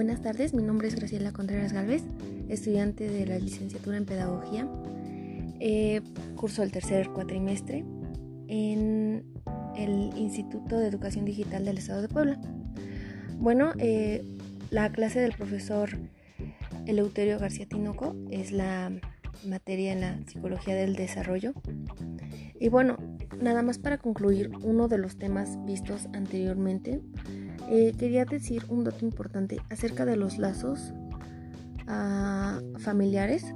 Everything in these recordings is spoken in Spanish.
buenas tardes, mi nombre es Graciela Contreras Galvez, estudiante de la licenciatura en Pedagogía. Eh, curso el tercer cuatrimestre en el Instituto de Educación Digital del Estado de Puebla. Bueno, eh, la clase del profesor Eleuterio García Tinoco es la materia en la psicología del desarrollo. Y bueno, nada más para concluir uno de los temas vistos anteriormente, eh, quería decir un dato importante acerca de los lazos ah, familiares.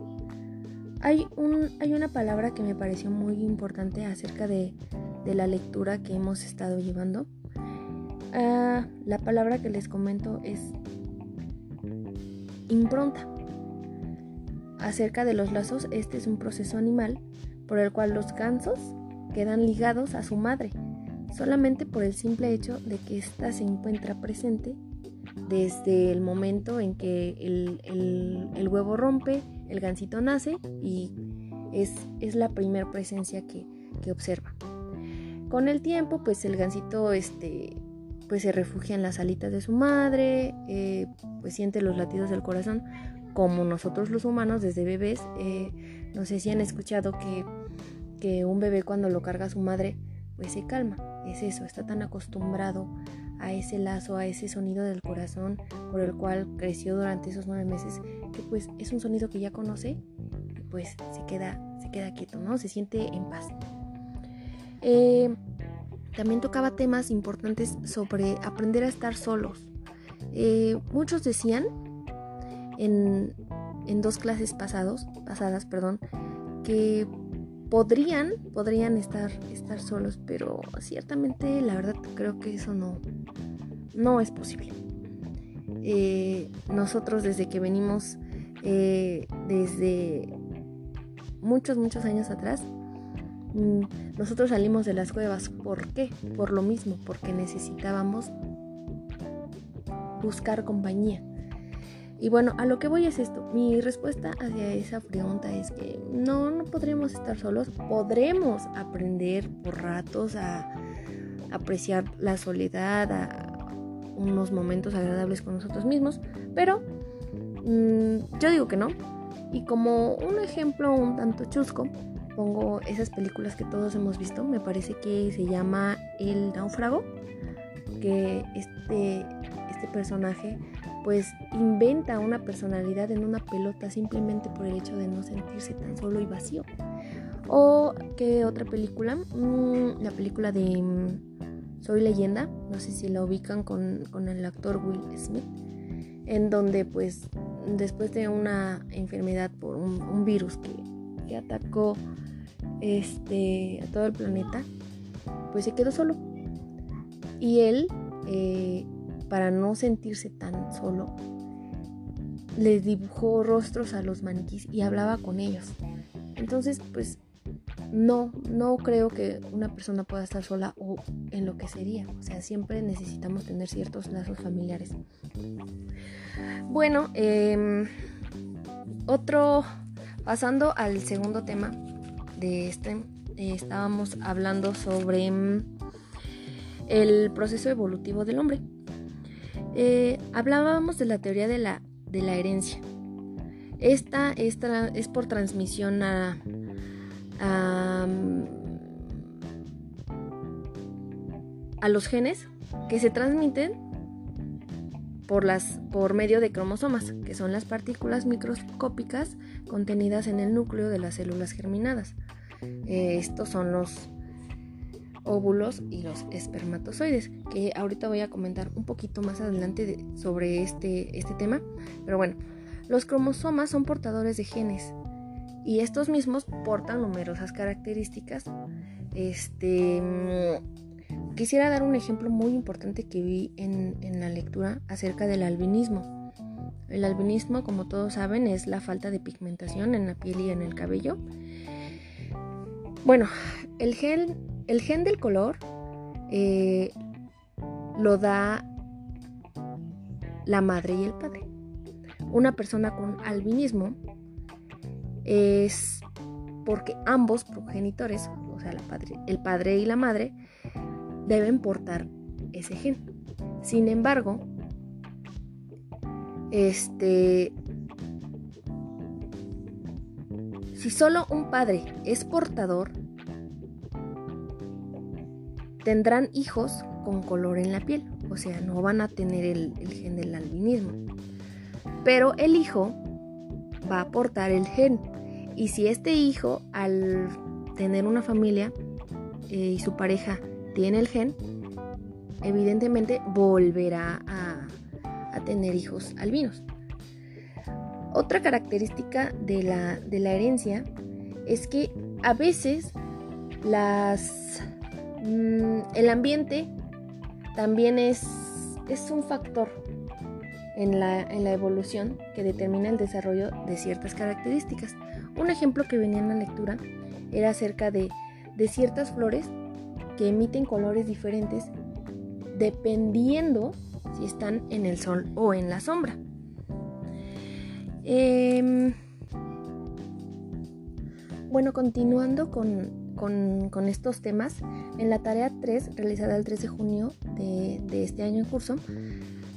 Hay, un, hay una palabra que me pareció muy importante acerca de, la lectura que hemos estado llevando. Ah, la palabra que les comento es impronta. Acerca de los lazos, este es un proceso animal por el cual los gansos quedan ligados a su madre, solamente por el simple hecho de que ésta se encuentra presente desde el momento en que el, huevo rompe, el gansito nace y es, es la primera presencia que, observa. Con el tiempo, pues el gansito este, pues se refugia en las alitas de su madre, eh, pues siente los latidos del corazón, como nosotros los humanos desde bebés, eh, no sé si han escuchado que, que un bebé cuando lo carga a su madre, pues se calma. Es eso, está tan acostumbrado a ese lazo, a ese sonido del corazón por el cual creció durante esos nueve meses, que pues es un sonido que ya conoce y pues se queda, se queda quieto, ¿no? Se siente en paz. Eh, también tocaba temas importantes sobre aprender a estar solos. Eh, muchos decían en, dos clases pasados, pasadas, perdón, que podrían, podrían estar, estar solos, pero ciertamente la verdad creo que eso no, no es posible. Eh, nosotros desde que venimos eh, desde muchos, muchos años atrás, mm, nosotros salimos de las cuevas. ¿Por qué? Por lo mismo, porque necesitábamos buscar compañía. Y bueno, a lo que voy es esto. Mi respuesta hacia esa pregunta es que no, no podremos estar solos. Podremos aprender por ratos a apreciar la soledad, a unos momentos agradables con nosotros mismos. Pero mm, yo digo que no. Y como un ejemplo un tanto chusco, pongo esas películas que todos hemos visto. Me parece que se llama El náufrago. Que este, este personaje pues inventa una personalidad en una pelota simplemente por el hecho de no sentirse tan solo y vacío. O qué otra película, mm, la película de mm, Soy leyenda, no sé si la ubican con, el actor Will Smith, en donde pues después de una enfermedad por un, virus que, atacó este, a todo el planeta, pues se quedó solo. Y él eh, para no sentirse tan solo, les dibujó rostros a los maniquís y hablaba con ellos. Entonces, pues no, no creo que una persona pueda estar sola o en lo que sería. O sea, siempre necesitamos tener ciertos lazos familiares. Bueno, em, otro, pasando al segundo tema de este, estábamos hablando sobre em, el proceso evolutivo del hombre. Eh, hablábamos de la teoría de la, de la herencia. Esta, es por transmisión a, a, los genes que se transmiten por, las, por medio de cromosomas, que son las partículas microscópicas contenidas en el núcleo de las células germinadas. Eh, estos son los óvulos y los espermatozoides, que ahorita voy a comentar un poquito más adelante sobre este, este tema. Pero bueno, los cromosomas son portadores de genes y estos mismos portan numerosas características. Este, mm, quisiera dar un ejemplo muy importante que vi en, en la lectura acerca del albinismo. El albinismo, como todos saben, es la falta de pigmentación en la piel y en el cabello. Bueno, el gen el gen del color eh, lo da la madre y el padre. Una persona con albinismo es porque ambos progenitores, o sea, el padre y la madre, deben portar ese gen. Sin embargo, este, si solo un padre es portador, tendrán hijos con color en la piel, o sea, no van a tener el, gen del albinismo. Pero el hijo va a aportar el gen. Y si este hijo, al tener una familia eh, y su pareja tiene el gen, evidentemente volverá a, a tener hijos albinos. Otra característica de la, de la herencia es que a veces las, mm, el ambiente también es, es un factor en la, en la, evolución que determina el desarrollo de ciertas características. Un ejemplo que venía en la lectura era acerca de, de ciertas flores que emiten colores diferentes dependiendo si están en el sol o en la sombra. Em, bueno, continuando con, estos temas, en la tarea 3, realizada el 3 de junio de, este año en curso,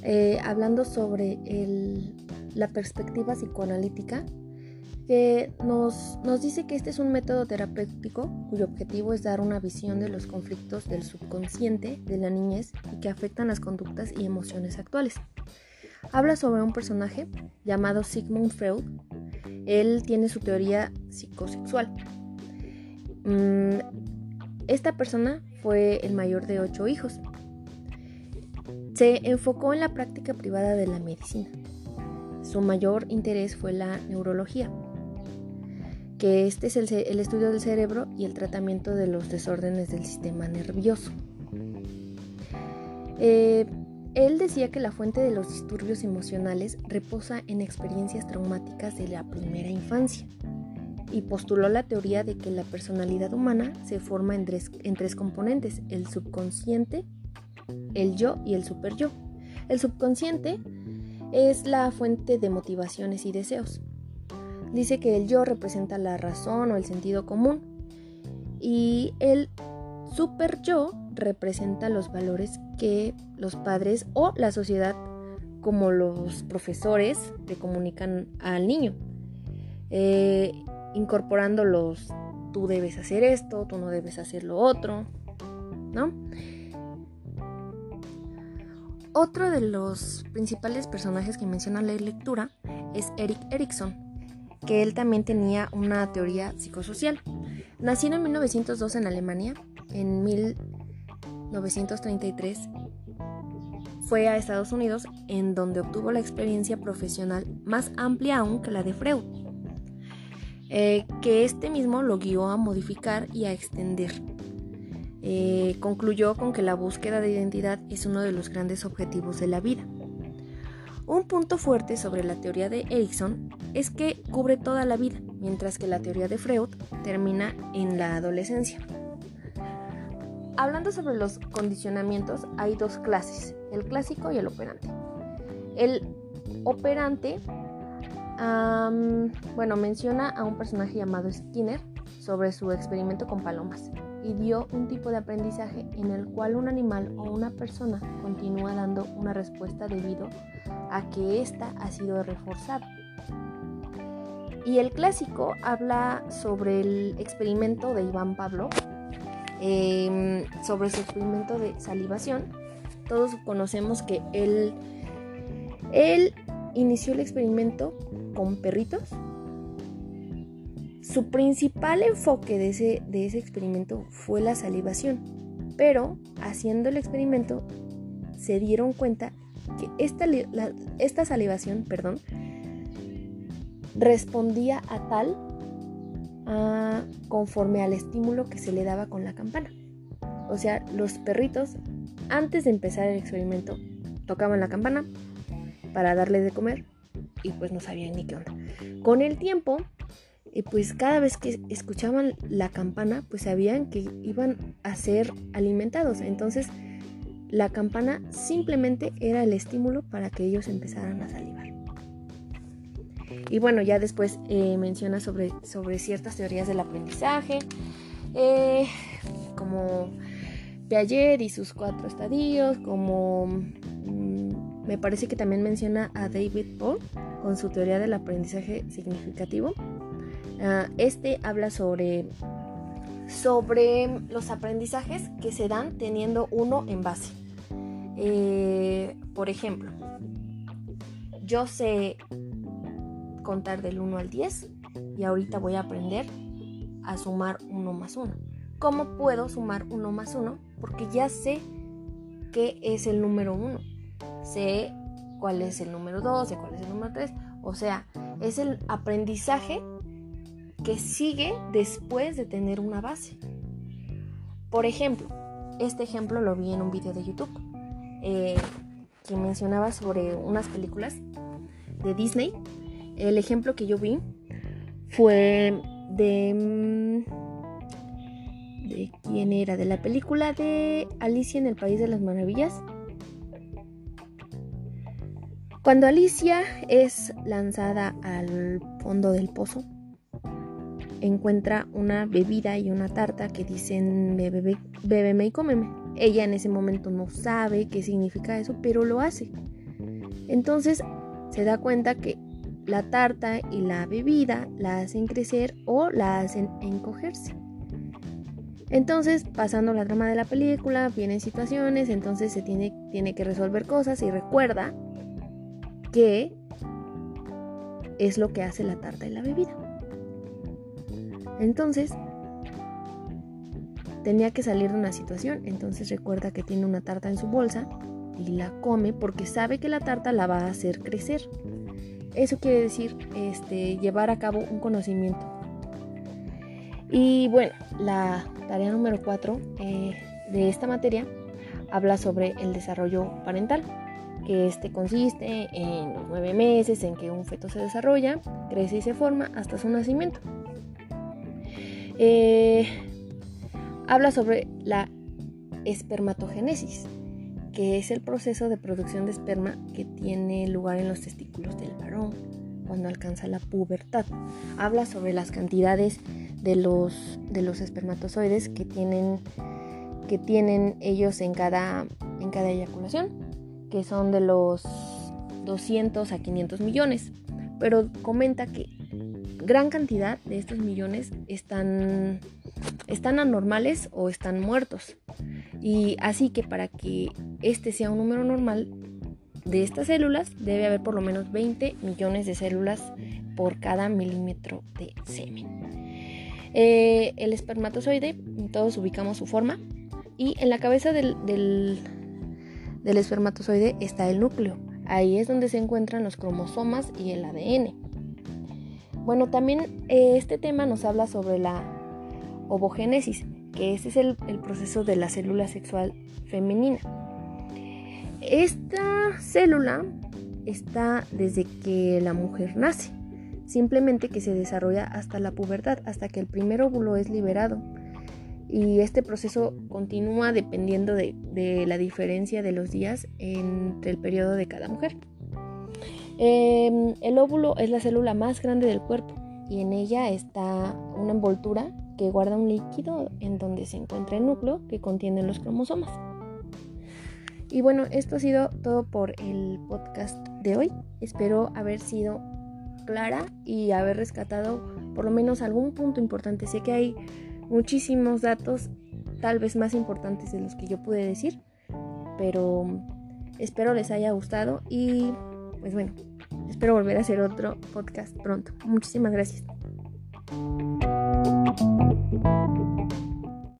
eh, hablando sobre la perspectiva psicoanalítica, que nos, nos dice que este es un método terapéutico cuyo objetivo es dar una visión de los conflictos del subconsciente de la niñez y que afectan las conductas y emociones actuales. Habla sobre un personaje llamado Sigmund Freud. Él tiene su teoría psicosexual. Mm, esta persona fue el mayor de ocho hijos. Se enfocó en la práctica privada de la medicina. Su mayor interés fue la neurología que este es el, estudio del cerebro y el tratamiento de los desórdenes del sistema nervioso. Eh, él decía que la fuente de los disturbios emocionales reposa en experiencias traumáticas de la primera infancia y postuló la teoría de que la personalidad humana se forma en tres, en tres componentes, el subconsciente, el yo y el superyo. El subconsciente es la fuente de motivaciones y deseos. Dice que el yo representa la razón o el sentido común y el super yo representa los valores que los padres o la sociedad como los profesores le comunican al niño, eh, incorporando los tú debes hacer esto, tú no debes hacer lo otro, ¿no? Otro de los principales personajes que menciona la lectura es Eric Erickson, que él también tenía una teoría psicosocial. Nacido en 1902 en Alemania, en 1933 fue a Estados Unidos en donde obtuvo la experiencia profesional más amplia aún que la de Freud, eh, que este mismo lo guió a modificar y a extender. Eh, concluyó con que la búsqueda de identidad es uno de los grandes objetivos de la vida. Un punto fuerte sobre la teoría de Erickson es que cubre toda la vida, mientras que la teoría de Freud termina en la adolescencia. Hablando sobre los condicionamientos, hay dos clases, el clásico y el operante. El operante, bueno, menciona a un personaje llamado Skinner sobre su experimento con palomas y dio un tipo de aprendizaje en el cual un animal o una persona continúa dando una respuesta debido a que ésta ha sido reforzada. Y el clásico habla sobre el experimento de Iván Pablo, em, sobre su experimento de salivación. Todos conocemos que él, él inició el experimento con perritos su principal enfoque de ese, de ese experimento fue la salivación, pero haciendo el experimento se dieron cuenta que esta, esta salivación perdón, respondía a tal conforme al estímulo que se le daba con la campana. O sea, los perritos antes de empezar el experimento tocaban la campana para darle de comer y pues no sabían ni qué onda. Con el tiempo y pues cada vez que escuchaban la campana, pues sabían que iban a ser alimentados. Entonces la campana simplemente era el estímulo para que ellos empezaran a salivar. Y bueno, ya después eh, menciona sobre, sobre ciertas teorías del aprendizaje, eh, como Piaget y sus cuatro estadios, como me parece que también menciona a David Paul con su teoría del aprendizaje significativo. Ah, este habla sobre, sobre los aprendizajes que se dan teniendo uno en base. Eh, por ejemplo, yo sé contar del 1 al 10 y ahorita voy a aprender a sumar 1 más 1. ¿Cómo puedo sumar 1 más 1? Porque ya sé qué es el número 1. Sé cuál es el número 2, sé cuál es el número 3. O sea, es el aprendizaje que sigue después de tener una base. Por ejemplo, este ejemplo lo vi en un video de YouTube eh, que mencionaba sobre unas películas de Disney. El ejemplo que yo vi fue de... Mm, ¿De quién era? De la película de Alicia en el País de las Maravillas. Cuando Alicia es lanzada al fondo del pozo, encuentra una bebida y una tarta que dicen bebe, bébeme y cómeme. Ella en ese momento no sabe qué significa eso, pero lo hace. Entonces se da cuenta que la tarta y la bebida la hacen crecer o la hacen encogerse. Entonces, pasando la trama de la película, vienen situaciones, entonces se tiene, tiene que resolver cosas y recuerda que es lo que hace la tarta y la bebida. Entonces, tenía que salir de una situación, entonces recuerda que tiene una tarta en su bolsa y la come porque sabe que la tarta la va a hacer crecer. Eso quiere decir este, llevar a cabo un conocimiento. Y bueno, la tarea número 4 eh, de esta materia habla sobre el desarrollo parental, que este consiste en los nueve meses en que un feto se desarrolla, crece y se forma hasta su nacimiento. Eh, habla sobre la espermatogénesis, que es el proceso de producción de esperma que tiene lugar en los testículos del varón cuando alcanza la pubertad. Habla sobre las cantidades de los, de los espermatozoides que tienen, que tienen ellos en cada, en cada eyaculación, que son de los 200 a 500 millones. Pero comenta que gran cantidad de estos millones están, están anormales o están muertos. Y así que para que este sea un número normal de estas células debe haber por lo menos 20 millones de células por cada milímetro de semen. Eh, el espermatozoide, todos ubicamos su forma y en la cabeza del, del, espermatozoide está el núcleo. Ahí es donde se encuentran los cromosomas y el ADN. Bueno, también eh, este tema nos habla sobre la ovogénesis, que es el, proceso de la célula sexual femenina. Esta célula está desde que la mujer nace, simplemente que se desarrolla hasta la pubertad, hasta que el primer óvulo es liberado. Y este proceso continúa dependiendo de, la diferencia de los días entre el periodo de cada mujer. Em, el óvulo es la célula más grande del cuerpo y en ella está una envoltura que guarda un líquido en donde se encuentra el núcleo que contiene los cromosomas. Y bueno, esto ha sido todo por el podcast de hoy. Espero haber sido clara y haber rescatado por lo menos algún punto importante. Sé que hay muchísimos datos, tal vez más importantes de los que yo pude decir, pero espero les haya gustado y pues bueno, espero volver a hacer otro podcast pronto. Muchísimas gracias.